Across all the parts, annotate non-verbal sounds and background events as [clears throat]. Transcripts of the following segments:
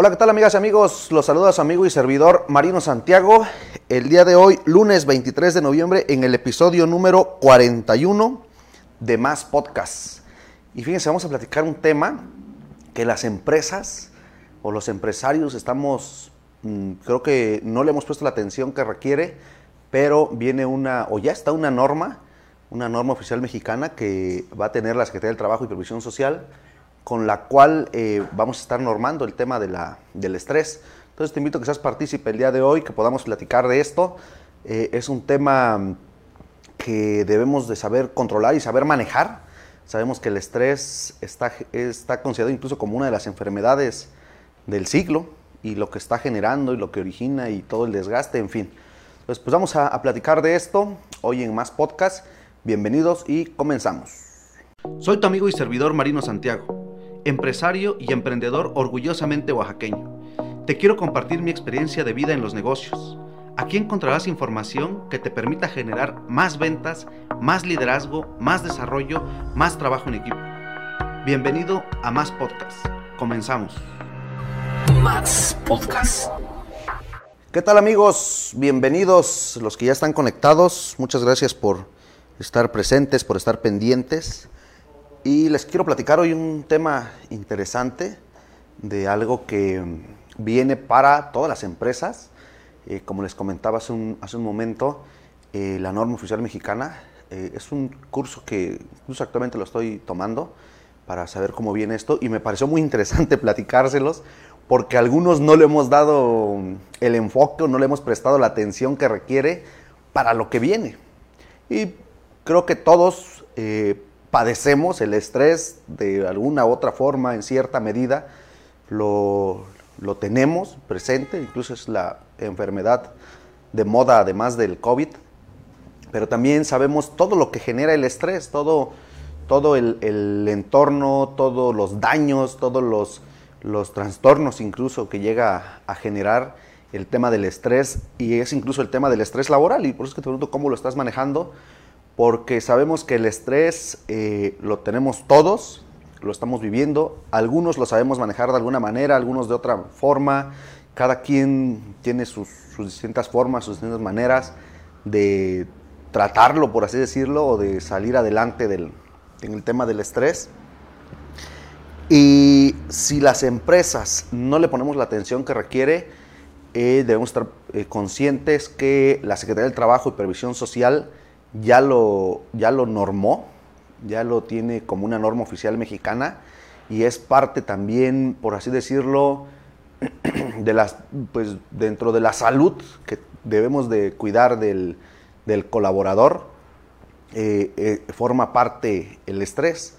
Hola, ¿qué tal amigas y amigos? Los saluda su amigo y servidor Marino Santiago. El día de hoy, lunes 23 de noviembre, en el episodio número 41 de Más Podcast. Y fíjense, vamos a platicar un tema que las empresas o los empresarios estamos, mm, creo que no le hemos puesto la atención que requiere, pero viene una, o ya está una norma, una norma oficial mexicana que va a tener la Secretaría del Trabajo y Previsión Social con la cual eh, vamos a estar normando el tema de la, del estrés. Entonces te invito a que seas partícipe el día de hoy, que podamos platicar de esto. Eh, es un tema que debemos de saber controlar y saber manejar. Sabemos que el estrés está, está considerado incluso como una de las enfermedades del siglo y lo que está generando y lo que origina y todo el desgaste, en fin. Entonces, pues vamos a, a platicar de esto hoy en más podcast. Bienvenidos y comenzamos. Soy tu amigo y servidor Marino Santiago empresario y emprendedor orgullosamente oaxaqueño. Te quiero compartir mi experiencia de vida en los negocios. Aquí encontrarás información que te permita generar más ventas, más liderazgo, más desarrollo, más trabajo en equipo. Bienvenido a Más Podcast. Comenzamos. Más Podcast. ¿Qué tal amigos? Bienvenidos los que ya están conectados. Muchas gracias por estar presentes, por estar pendientes. Y les quiero platicar hoy un tema interesante de algo que viene para todas las empresas. Eh, como les comentaba hace un, hace un momento, eh, la norma oficial mexicana eh, es un curso que incluso actualmente lo estoy tomando para saber cómo viene esto y me pareció muy interesante [laughs] platicárselos porque algunos no le hemos dado el enfoque o no le hemos prestado la atención que requiere para lo que viene. Y creo que todos padecemos el estrés de alguna u otra forma, en cierta medida, lo, tenemos presente, incluso es la enfermedad de moda además del COVID, pero también sabemos todo lo que genera el estrés, todo, todo el, entorno, todos los daños, todos los, los trastornos incluso que llega a generar el tema del estrés y es incluso el tema del estrés laboral y por eso es que te pregunto cómo lo estás manejando porque sabemos que el estrés eh, lo tenemos todos, lo estamos viviendo, algunos lo sabemos manejar de alguna manera, algunos de otra forma, cada quien tiene sus, distintas formas, sus distintas maneras de tratarlo, por así decirlo, o de salir adelante del, en el tema del estrés. Y si las empresas no le ponemos la atención que requiere, eh, debemos estar eh, conscientes que la Secretaría del Trabajo y Previsión Social ya lo, ya lo normó, ya lo tiene como una norma oficial mexicana y es parte también, por así decirlo, [clears throat] de las, pues, dentro de la salud que debemos de cuidar del, colaborador, eh, eh, forma parte el estrés.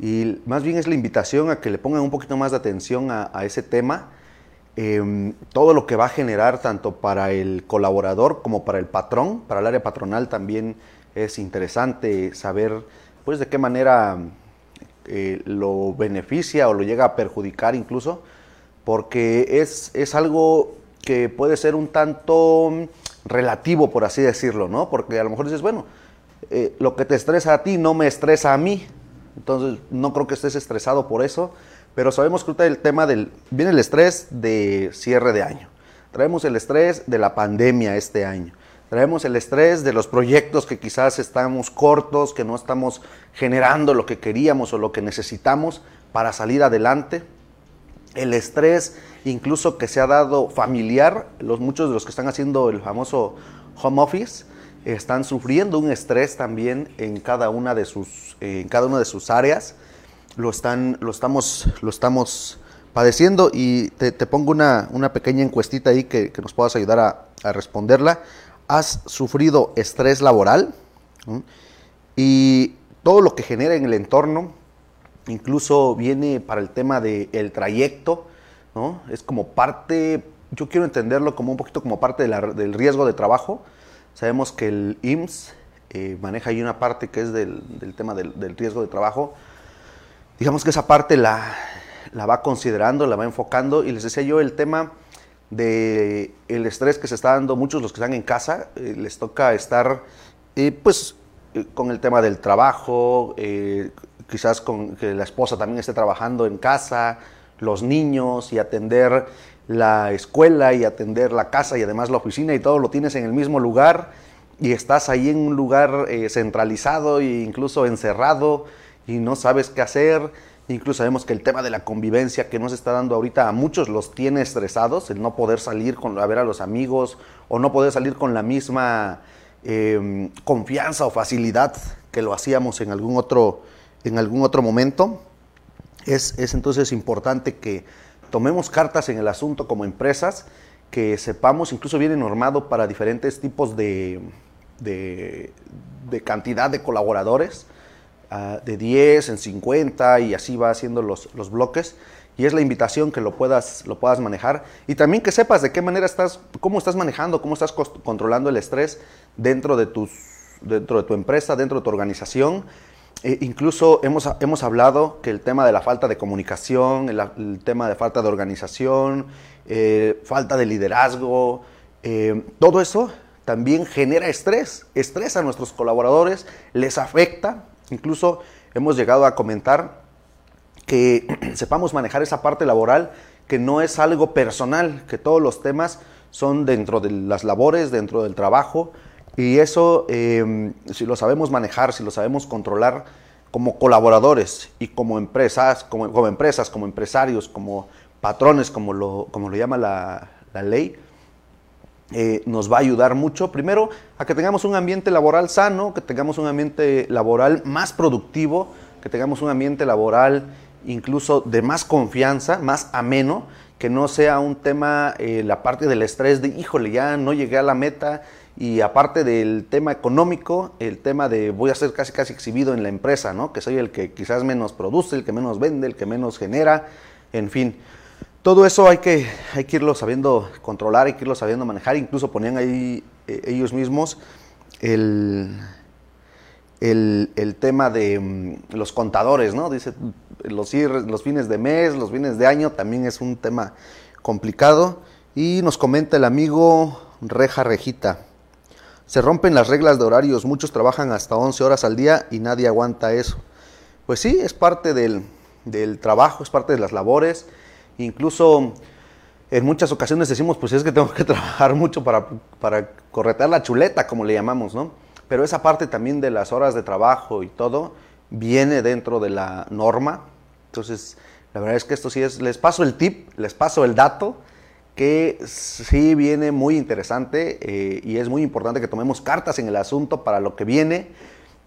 Y más bien es la invitación a que le pongan un poquito más de atención a, ese tema, em, todo lo que va a generar tanto para el colaborador como para el patrón, para el área patronal también es interesante saber pues de qué manera eh, lo beneficia o lo llega a perjudicar incluso, porque es, es algo que puede ser un tanto relativo, por así decirlo, ¿no? Porque a lo mejor dices, bueno, eh, lo que te estresa a ti no me estresa a mí, entonces no creo que estés estresado por eso, pero sabemos que el tema del, viene el estrés de cierre de año, traemos el estrés de la pandemia este año, Traemos el estrés de los proyectos que quizás estamos cortos, que no estamos generando lo que queríamos o lo que necesitamos para salir adelante. El estrés incluso que se ha dado familiar, los, muchos de los que están haciendo el famoso home office están sufriendo un estrés también en cada una de sus, en cada una de sus áreas. Lo, están, lo, estamos, lo estamos padeciendo y te, pongo una, una, pequeña encuestita ahí que, nos puedas ayudar a, responderla has sufrido estrés laboral y todo lo que genera en el entorno, incluso viene para el tema del trayecto, ¿no? es como parte, yo quiero entenderlo como un poquito como parte del riesgo de trabajo. Sabemos que el IMSS eh, maneja ahí una parte que es del, tema del, riesgo de trabajo. Digamos que esa parte la, la va considerando, la va enfocando y les decía yo el tema de el estrés que se está dando muchos los que están en casa, eh, les toca estar eh, pues eh, con el tema del trabajo, quizás con que la esposa también esté trabajando en casa, los niños y atender la escuela y atender la casa y además la oficina y todo lo tienes en el mismo lugar y estás ahí en un lugar centralizado e incluso encerrado y no sabes qué hacer. Incluso sabemos que el tema de la convivencia que nos está dando ahorita a muchos los tiene estresados, el no poder salir con, a ver a los amigos o no poder salir con la misma em, confianza o facilidad que lo hacíamos en algún otro, en algún otro momento. Es, es entonces importante que tomemos cartas en el asunto como empresas, que sepamos, incluso viene normado para diferentes tipos de, de, cantidad de colaboradores, de 10 en 50 y así va haciendo los, los, bloques. Y es la invitación que lo puedas, lo puedas manejar. Y también que sepas de qué manera estás, cómo estás manejando, cómo estás controlando el estrés dentro de, tus, dentro de tu empresa, dentro de tu organización. E incluso hemos, hemos hablado que el tema de la falta de comunicación, el, tema de falta de organización, eh, falta de liderazgo, eh, todo eso también genera estrés, estrés a nuestros colaboradores, les afecta. Incluso hemos llegado a comentar que [clears throat] sepamos manejar esa parte laboral, que no es algo personal, que todos los temas son dentro de las labores, dentro del trabajo, y eso, em, si lo sabemos manejar, si lo sabemos controlar como colaboradores y como empresas, como, como empresas, como empresarios, como patrones, como lo, como lo llama la, la ley, eh, nos va a ayudar mucho, primero, a que tengamos un ambiente laboral sano, que tengamos un ambiente laboral más productivo, que tengamos un ambiente laboral incluso de más confianza, más ameno, que no sea un tema, eh, la parte del estrés de, híjole, ya no llegué a la meta, y aparte del tema económico, el tema de voy a ser casi casi exhibido en la empresa, ¿no? Que soy el que quizás menos produce, el que menos vende, el que menos genera, en fin. Todo eso hay que, hay que irlo sabiendo controlar, hay que irlo sabiendo manejar. Incluso ponían ahí eh, ellos mismos el, el, tema de mm, los contadores, ¿no? Dice, los, los fines de mes, los fines de año también es un tema complicado. Y nos comenta el amigo Reja Rejita. Se rompen las reglas de horarios, muchos trabajan hasta 11 horas al día y nadie aguanta eso. Pues sí, es parte del, del trabajo, es parte de las labores Incluso en muchas ocasiones decimos, pues es que tengo que [laughs] trabajar mucho para, para corretear la chuleta, como le llamamos, ¿no? Pero esa parte también de las horas de trabajo y todo viene dentro de la norma. Entonces, la verdad es que esto sí es, les paso el tip, les paso el dato, que sí viene muy interesante eh, y es muy importante que tomemos cartas en el asunto para lo que viene,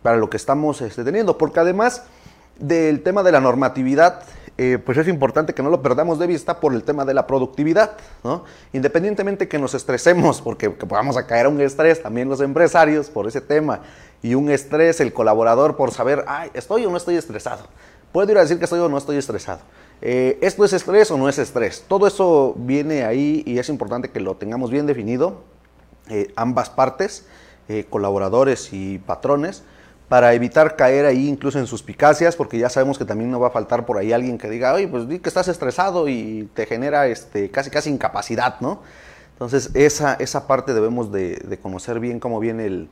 para lo que estamos este, teniendo, porque además del tema de la normatividad, eh, pues es importante que no lo perdamos de vista por el tema de la productividad, ¿no? Independientemente que nos estresemos, porque vamos a caer a un estrés, también los empresarios por ese tema, y un estrés, el colaborador por saber, ay, ¿estoy o no estoy estresado? Puedo ir a decir que estoy o no estoy estresado. Eh, ¿Esto es estrés o no es estrés? Todo eso viene ahí y es importante que lo tengamos bien definido, eh, ambas partes, colaboradores y patrones, para evitar caer ahí incluso en suspicacias, porque ya sabemos que también no va a faltar por ahí alguien que diga, oye, pues di que estás estresado y te genera este, casi casi incapacidad, ¿no? Entonces esa, esa parte debemos de, conocer bien cómo viene el,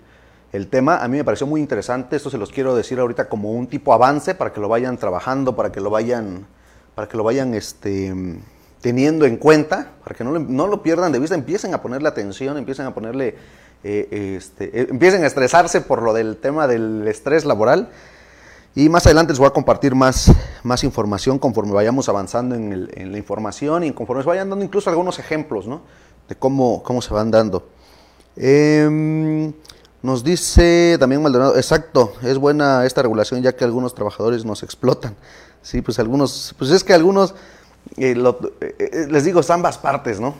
el, tema. A mí me pareció muy interesante, esto se los quiero decir ahorita como un tipo avance para que lo vayan trabajando, para que lo vayan, para que lo vayan este, teniendo en cuenta, para que no, no lo pierdan de vista, empiecen a ponerle atención, empiecen a ponerle eh, este, eh, empiecen a estresarse por lo del tema del estrés laboral. Y más adelante les voy a compartir más, más información conforme vayamos avanzando en, la información y conforme se vayan dando incluso algunos ejemplos ¿no? de cómo, cómo se van dando. Em, nos dice también Maldonado, exacto, es buena esta regulación ya que algunos trabajadores nos explotan. Sí, pues algunos, pues es que algunos, eh, les digo, es ambas partes, ¿no?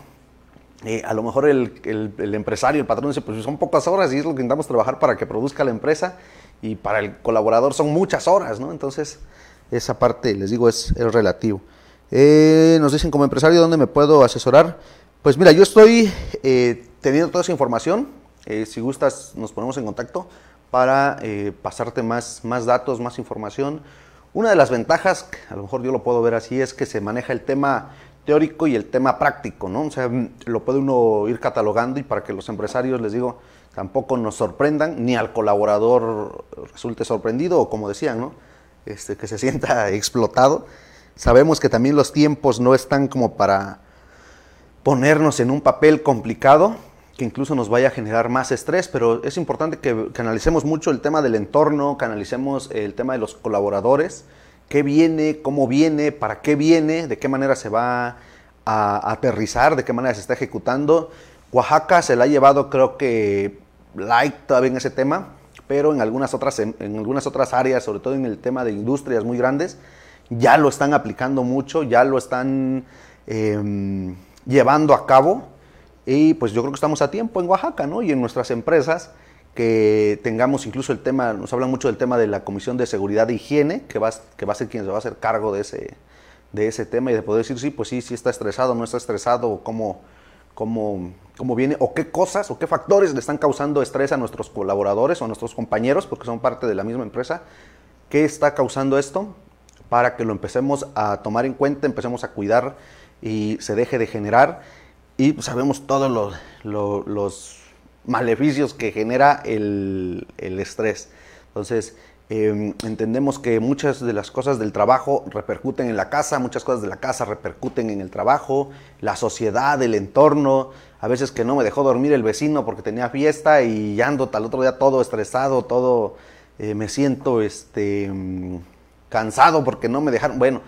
Eh, a lo mejor el, empresario, el patrón dice, pues son pocas horas y es lo que intentamos trabajar para que produzca la empresa y para el colaborador son muchas horas, ¿no? Entonces, esa parte, les digo, es, relativo. Eh, nos dicen como empresario, ¿dónde me puedo asesorar? Pues mira, yo estoy eh, teniendo toda esa información. si gustas, nos ponemos en contacto para pasarte más, más datos, más información. Una de las ventajas, a lo mejor yo lo puedo ver así, es que se maneja el tema teórico y el tema práctico, ¿no? O sea, lo puede uno ir catalogando y para que los empresarios, les digo, tampoco nos sorprendan, ni al colaborador resulte sorprendido o como decían, ¿no? Este, que se sienta [laughs] explotado, Sabemos que también los tiempos no están como para ponernos en un papel complicado que incluso nos vaya a generar más estrés, pero es importante que, analicemos mucho el tema del entorno, que analicemos el tema de los colaboradores, qué viene, cómo viene, para qué viene, de qué manera se va a aterrizar, de qué manera se está ejecutando. Oaxaca se la ha llevado, creo que, light todavía en ese tema, pero en algunas otras, en, algunas otras áreas, sobre todo en el tema de industrias muy grandes, ya lo están aplicando mucho, ya lo están em, llevando a cabo. Y pues yo creo que estamos a tiempo en Oaxaca, ¿no? Y en nuestras empresas que tengamos incluso el tema, nos hablan mucho del tema de la Comisión de Seguridad e Higiene, que va, que va a ser quien se va a hacer cargo de ese, de ese tema y de poder decir, sí, pues sí, sí está estresado, no está estresado, o cómo, cómo, cómo viene, o qué cosas, o qué factores le están causando estrés a nuestros colaboradores o a nuestros compañeros, porque son parte de la misma empresa. ¿Qué está causando esto? Para que lo empecemos a tomar en cuenta, empecemos a cuidar y se deje de generar. Y sabemos todos los, los maleficios que genera el, estrés. Entonces, Em, entendemos que muchas de las cosas del trabajo repercuten en la casa, muchas cosas de la casa repercuten en el trabajo, la sociedad, el entorno, a veces que no me dejó dormir el vecino porque tenía fiesta y ando tal otro día todo estresado, todo eh, me siento este, mm, cansado porque no me dejaron, bueno,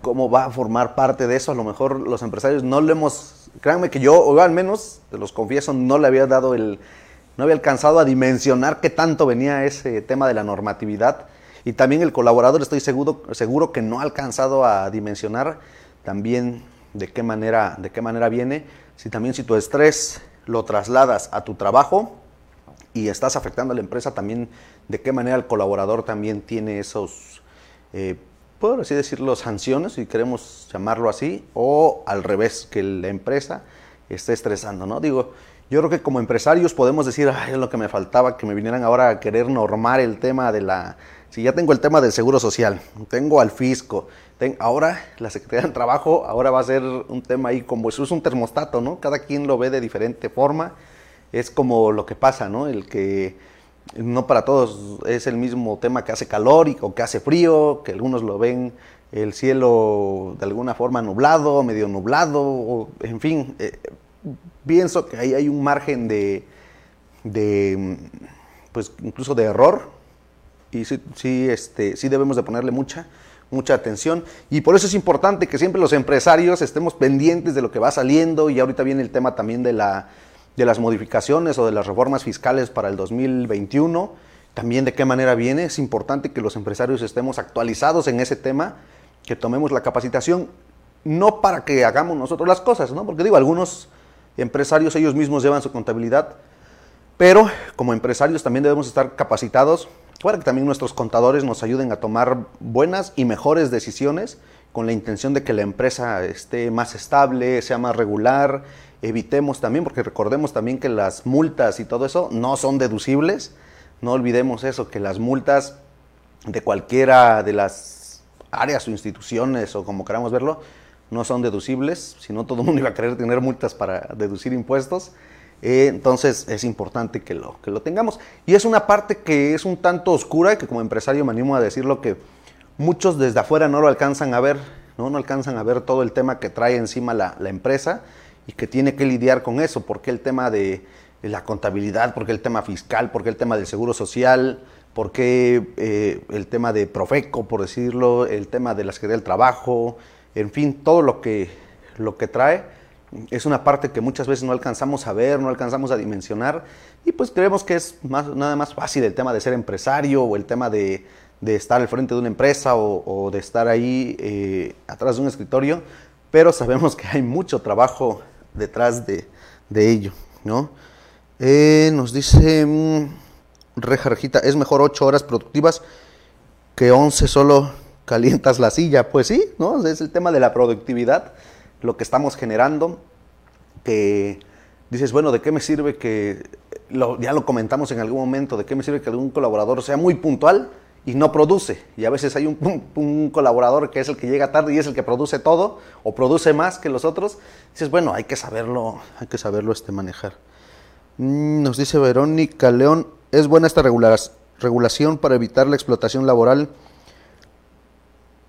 ¿cómo va a formar parte de eso? A lo mejor los empresarios no le hemos, créanme que yo, o al menos, los confieso, no le había dado el no había alcanzado a dimensionar qué tanto venía ese tema de la normatividad. Y también el colaborador, estoy seguro, seguro que no ha alcanzado a dimensionar también de qué manera, de qué manera viene. Si también si tu estrés lo trasladas a tu trabajo y estás afectando a la empresa, también de qué manera el colaborador también tiene esos, eh, por así decirlo, sanciones, si queremos llamarlo así, o al revés, que la empresa esté estresando, ¿no? Digo, yo creo que como empresarios podemos decir, ay, es lo que me faltaba, que me vinieran ahora a querer normar el tema de la... Si ya tengo el tema del seguro social, tengo al fisco, ahora la Secretaría del Trabajo, ahora va a ser un tema ahí como eso es un termostato, ¿no? Cada quien lo ve de diferente forma. Es como lo que pasa, ¿no? El que no para todos es el mismo tema que hace calor y, o que hace frío, que algunos lo ven el cielo de alguna forma nublado, medio nublado, o, en fin, eh, pienso que ahí hay un margen de, pues incluso de error y sí, sí, este, sí debemos de ponerle mucha, mucha atención y por eso es importante que siempre los empresarios estemos pendientes de lo que va saliendo y ahorita viene el tema también de, la, de las modificaciones o de las reformas fiscales para el 2021, también de qué manera viene, es importante que los empresarios estemos actualizados en ese tema, que tomemos la capacitación, no para que hagamos nosotros las cosas, ¿no? porque digo, algunos empresarios ellos mismos llevan su contabilidad, pero como empresarios también debemos estar capacitados para que también nuestros contadores nos ayuden a tomar buenas y mejores decisiones con la intención de que la empresa esté más estable, sea más regular, evitemos también, porque recordemos también que las multas y todo eso no son deducibles, no olvidemos eso, que las multas de cualquiera de las áreas o instituciones o como queramos verlo, no son deducibles, si no todo el mundo iba a querer tener multas para deducir impuestos. Eh, entonces es importante que lo, que lo tengamos. Y es una parte que es un tanto oscura y que como empresario me animo a decirlo que muchos desde afuera no lo alcanzan a ver, no, no alcanzan a ver todo el tema que trae encima la, empresa y que tiene que lidiar con eso, porque el tema de, la contabilidad, porque el tema fiscal, porque el tema del seguro social, porque eh, el tema de Profeco, por decirlo, el tema de la Secretaría del Trabajo, en fin, todo lo que, lo que trae es una parte que muchas veces no alcanzamos a ver, no alcanzamos a dimensionar y pues creemos que es nada más fácil el tema de ser empresario o el tema de, estar al frente de una empresa o, de estar ahí eh, atrás de un escritorio, pero sabemos que hay mucho trabajo detrás de, ello, ¿no? Eh, nos dice mmm, es mejor ocho horas productivas que 11 solo calientas la silla. Pues sí, ¿no? Es el tema de la productividad, lo que estamos generando, que dices, bueno, ¿de qué me sirve que, ya lo comentamos en algún momento, ¿de qué me sirve que algún colaborador sea muy puntual y no produce? Y a veces hay un, colaborador que es el que llega tarde y es el que produce todo o produce más que los otros. Dices, bueno, hay que saberlo, hay que saberlo este manejar. Mm, nos dice Verónica León, es buena esta regulación para evitar la explotación laboral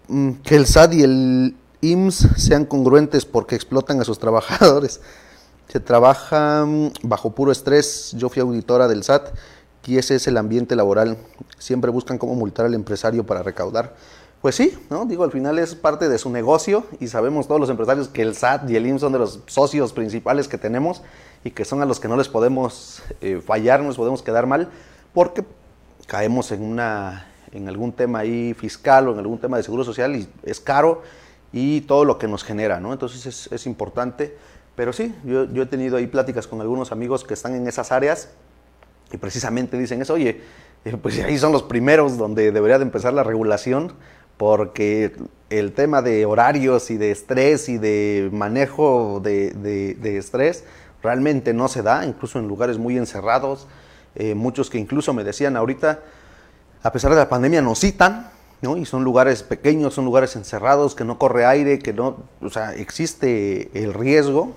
mm, que el SAT y el IMSS sean congruentes porque explotan a sus trabajadores. Se trabaja bajo puro estrés. Yo fui auditora del SAT y ese es el ambiente laboral. Siempre buscan cómo multar al empresario para recaudar. Pues sí, ¿no? Digo, al final es parte de su negocio y sabemos todos los empresarios que el SAT y el IMSS son de los socios principales que tenemos y que son a los que no les podemos eh, fallar, no les podemos quedar mal, porque caemos en, una, en algún tema ahí fiscal o en algún tema de seguro social y es caro y todo lo que nos genera, ¿no? Entonces es, importante, pero sí, yo he tenido ahí pláticas con algunos amigos que están en esas áreas y precisamente dicen eso, oye, eh, pues ahí son los primeros donde debería de empezar la regulación porque el tema de horarios y de estrés y de manejo de, estrés realmente no se da, incluso en lugares muy encerrados. Eh, muchos que incluso me decían ahorita, a pesar de la pandemia, nos citan, ¿no? Y son lugares pequeños, son lugares encerrados, que no corre aire, que no, o sea, existe el riesgo,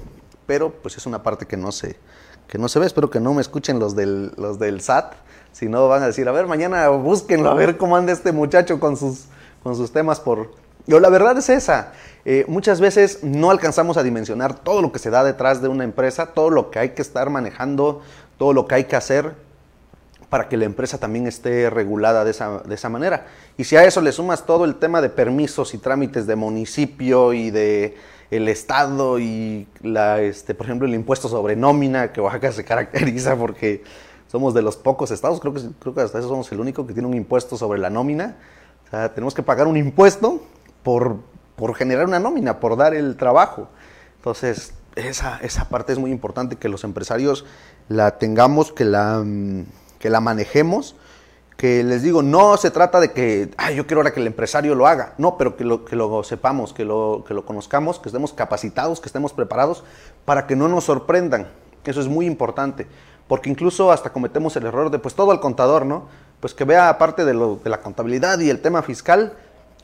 pero pues es una parte que no se, que no se ve. Espero que no me escuchen los del, los del SAT, si no van a decir, a ver, mañana búsquenlo, a ver cómo anda este muchacho con sus con sus temas por... Yo, la verdad es esa. Eh, muchas veces no alcanzamos a dimensionar todo lo que se da detrás de una empresa, todo lo que hay que estar manejando, todo lo que hay que hacer para que la empresa también esté regulada de esa, de esa manera. Y si a eso le sumas todo el tema de permisos y trámites de municipio y de el Estado y, la, este, por ejemplo, el impuesto sobre nómina, que Oaxaca se caracteriza porque somos de los pocos estados, creo que, creo que hasta eso somos el único que tiene un impuesto sobre la nómina tenemos que pagar un impuesto por, generar una nómina, por dar el trabajo. Entonces, esa, esa parte es muy importante que los empresarios la tengamos, que la, mm, que la manejemos. Que les digo, no se trata de que, ay, yo quiero ahora que el empresario lo haga. No, pero que lo, que lo sepamos, que lo, que lo conozcamos, que estemos capacitados, que estemos preparados para que no nos sorprendan. Eso es muy importante. Porque incluso hasta cometemos el error de, pues todo al contador, ¿no? pues que vea aparte de, lo, de la contabilidad y el tema fiscal,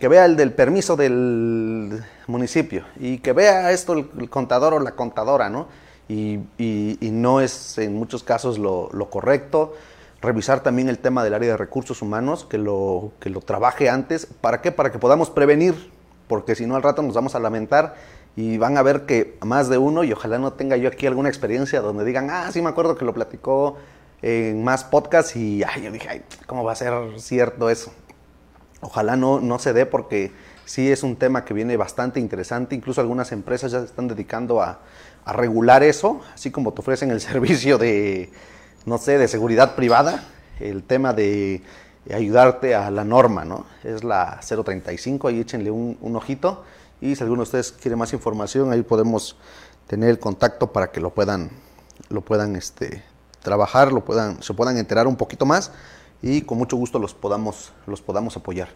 que vea el del permiso del municipio y que vea esto el, contador o la contadora, ¿no? Y, no es en muchos casos lo, correcto. Revisar también el tema del área de recursos humanos, que lo, que lo trabaje antes. ¿Para qué? Para que podamos prevenir, porque si no al rato nos vamos a lamentar y van a ver que más de uno, y ojalá no tenga yo aquí alguna experiencia donde digan, ah, sí me acuerdo que lo platicó en más podcasts y ay, yo dije, ay, ¿cómo va a ser cierto eso? Ojalá no, no se dé porque sí es un tema que viene bastante interesante. Incluso algunas empresas ya se están dedicando a regular eso, así como te ofrecen el [laughs] servicio de, no sé, de seguridad privada, el tema de ayudarte a la norma, ¿no? Es la 035, ahí échenle un, ojito. Y si alguno de ustedes quiere más información, ahí podemos tener el contacto para que lo puedan, lo puedan este, trabajar, lo puedan, se puedan enterar un poquito más y con mucho gusto los podamos, los podamos apoyar.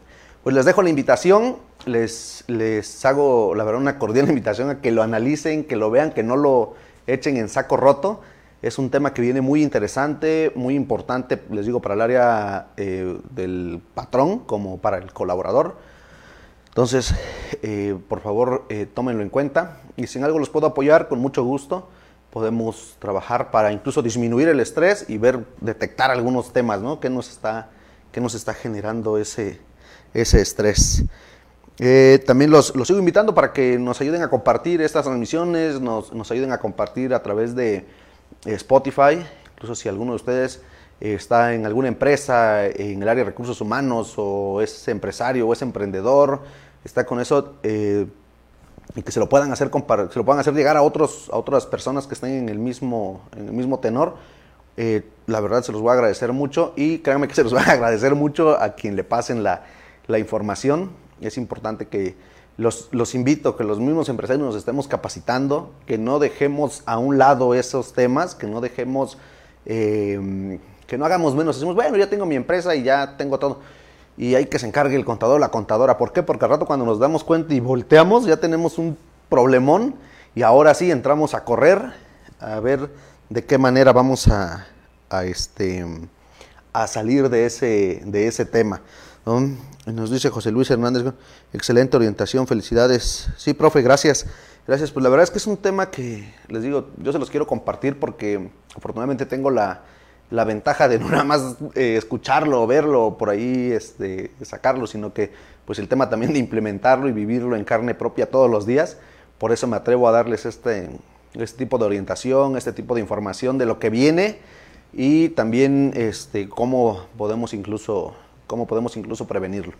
Pues les dejo la invitación, les, les hago la verdad una cordial [laughs] invitación a que lo analicen, que lo vean, que no lo echen en saco roto. Es un tema que viene muy interesante, muy importante, les digo, para el área eh, del patrón como para el colaborador. Entonces, eh, por favor, eh, tómenlo en cuenta. Y si en algo los puedo apoyar, con mucho gusto podemos trabajar para incluso disminuir el estrés y ver, detectar algunos temas, ¿no? ¿Qué nos está, qué nos está generando ese, ese estrés? Eh, también los, los, sigo invitando para que nos ayuden a compartir estas transmisiones, nos, nos ayuden a compartir a través de Spotify, incluso si alguno de ustedes eh, está en alguna empresa en el área de recursos humanos o es empresario o es emprendedor, está con eso, y que se lo puedan hacer se lo puedan hacer llegar a otros a otras personas que estén en el mismo en el mismo tenor eh, la verdad se los voy a agradecer mucho y créanme que se los [laughs] va a agradecer mucho a quien le pasen la, la información. Es importante que los, los, invito que los mismos empresarios nos estemos capacitando que no dejemos a un lado esos temas que no dejemos eh, que no hagamos menos decimos bueno ya tengo mi empresa y ya tengo todo y hay que se encargue el contador, la contadora. ¿Por qué? Porque al rato cuando nos damos cuenta y volteamos ya tenemos un problemón y ahora sí entramos a correr a ver de qué manera vamos a, este, a salir de ese, de ese tema. Nos dice José Luis Hernández, excelente orientación, felicidades. Sí, profe, gracias. Gracias, pues la verdad es que es un tema que, les digo, yo se los quiero compartir porque afortunadamente tengo la, ventaja de no nada más eh, escucharlo o verlo por ahí este, sacarlo, sino que pues el tema también de implementarlo y vivirlo en carne propia todos los días. Por eso me atrevo a darles este, este tipo de orientación, este tipo de información de lo que viene y también este, cómo podemos incluso, cómo podemos incluso prevenirlo.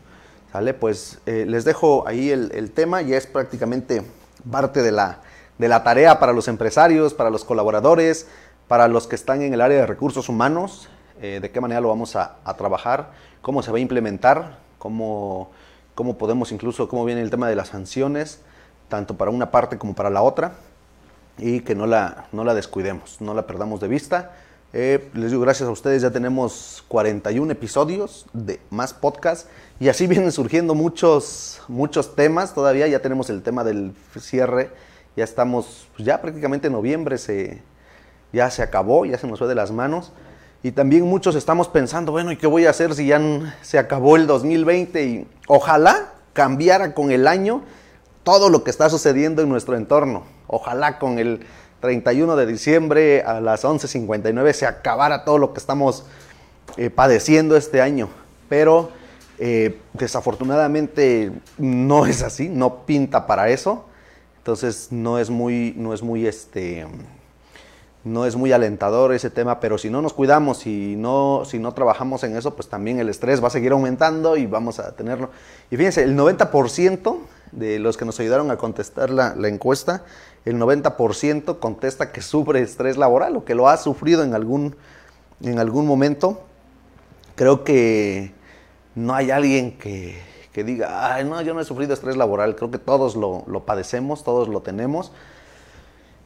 ¿Sale? Pues eh, les dejo ahí el, el, tema, ya es prácticamente parte de la, de la tarea para los empresarios, para los colaboradores, para los que están en el área de recursos humanos, eh, de qué manera lo vamos a, a, trabajar, cómo se va a implementar, cómo, cómo podemos incluso, cómo viene el tema de las sanciones, tanto para una parte como para la otra, y que no la, no la descuidemos, no la perdamos de vista. Eh, les digo gracias a ustedes, ya tenemos 41 episodios de más podcast y así [laughs] vienen surgiendo muchos, muchos temas. Todavía ya tenemos el tema del cierre, ya estamos, pues ya prácticamente en noviembre se, ya se acabó, ya se nos fue de las manos. Y también muchos estamos pensando, bueno, ¿y qué voy a hacer si ya se acabó el 2020? Y ojalá cambiara con el año todo lo que está sucediendo en nuestro entorno. Ojalá con el 31 de diciembre a las 11.59 se acabara todo lo que estamos eh, padeciendo este año. Pero eh, desafortunadamente no es así, no pinta para eso. Entonces no es muy, no es muy este, no es muy alentador ese tema, pero si no nos cuidamos y no, si no trabajamos en eso, pues también el estrés va a seguir aumentando y vamos a tenerlo. Y fíjense, el 90% de los que nos ayudaron a contestar la, la encuesta, el 90% contesta que sufre estrés laboral o que lo ha sufrido en algún, en algún momento. Creo que no hay alguien que, que diga, Ay, no, yo no he sufrido estrés laboral. Creo que todos lo, lo padecemos, todos lo tenemos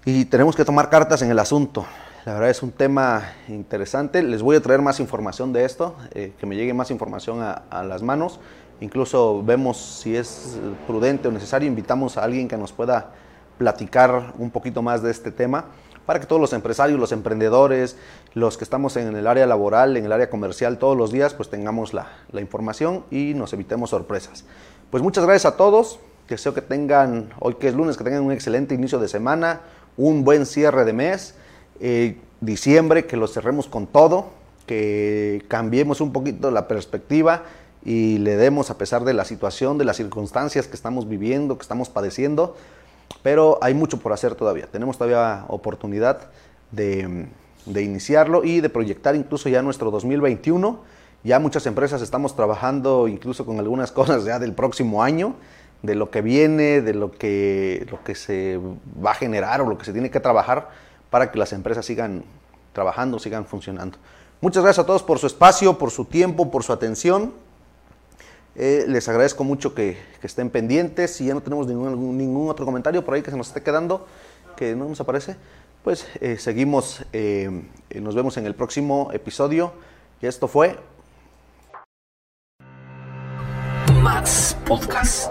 y tenemos que tomar cartas en el asunto. La verdad es un tema interesante. Les voy a traer más información de esto, eh, que me llegue más información a, a, las manos. Incluso vemos si es prudente o necesario, invitamos a alguien que nos pueda platicar un poquito más de este tema para que todos los empresarios, los emprendedores, los que estamos en el área laboral, en el área comercial todos los días, pues tengamos la, información y nos evitemos sorpresas. Pues muchas gracias a todos. Deseo que tengan, hoy que es lunes, que tengan un excelente inicio de semana, un buen cierre de mes, eh, diciembre, que lo cerremos con todo, que cambiemos un poquito la perspectiva y le demos a pesar de la situación, de las circunstancias que estamos viviendo, que estamos padeciendo, pero hay mucho por hacer todavía. Tenemos todavía oportunidad de, de iniciarlo y de proyectar incluso ya nuestro 2021. Ya muchas empresas estamos trabajando incluso con algunas [laughs] cosas ya del próximo año de lo que viene, de lo que, lo que se va a generar o lo que se tiene que trabajar para que las empresas sigan trabajando, sigan funcionando. Muchas gracias a todos por su espacio, por su tiempo, por su atención. Eh, les agradezco mucho que, estén pendientes. Si ya no tenemos ningún, ningún, otro comentario por ahí que se nos esté quedando, que no nos aparece, pues eh, seguimos. Eh, nos vemos en el próximo episodio. Y esto fue Max Podcast.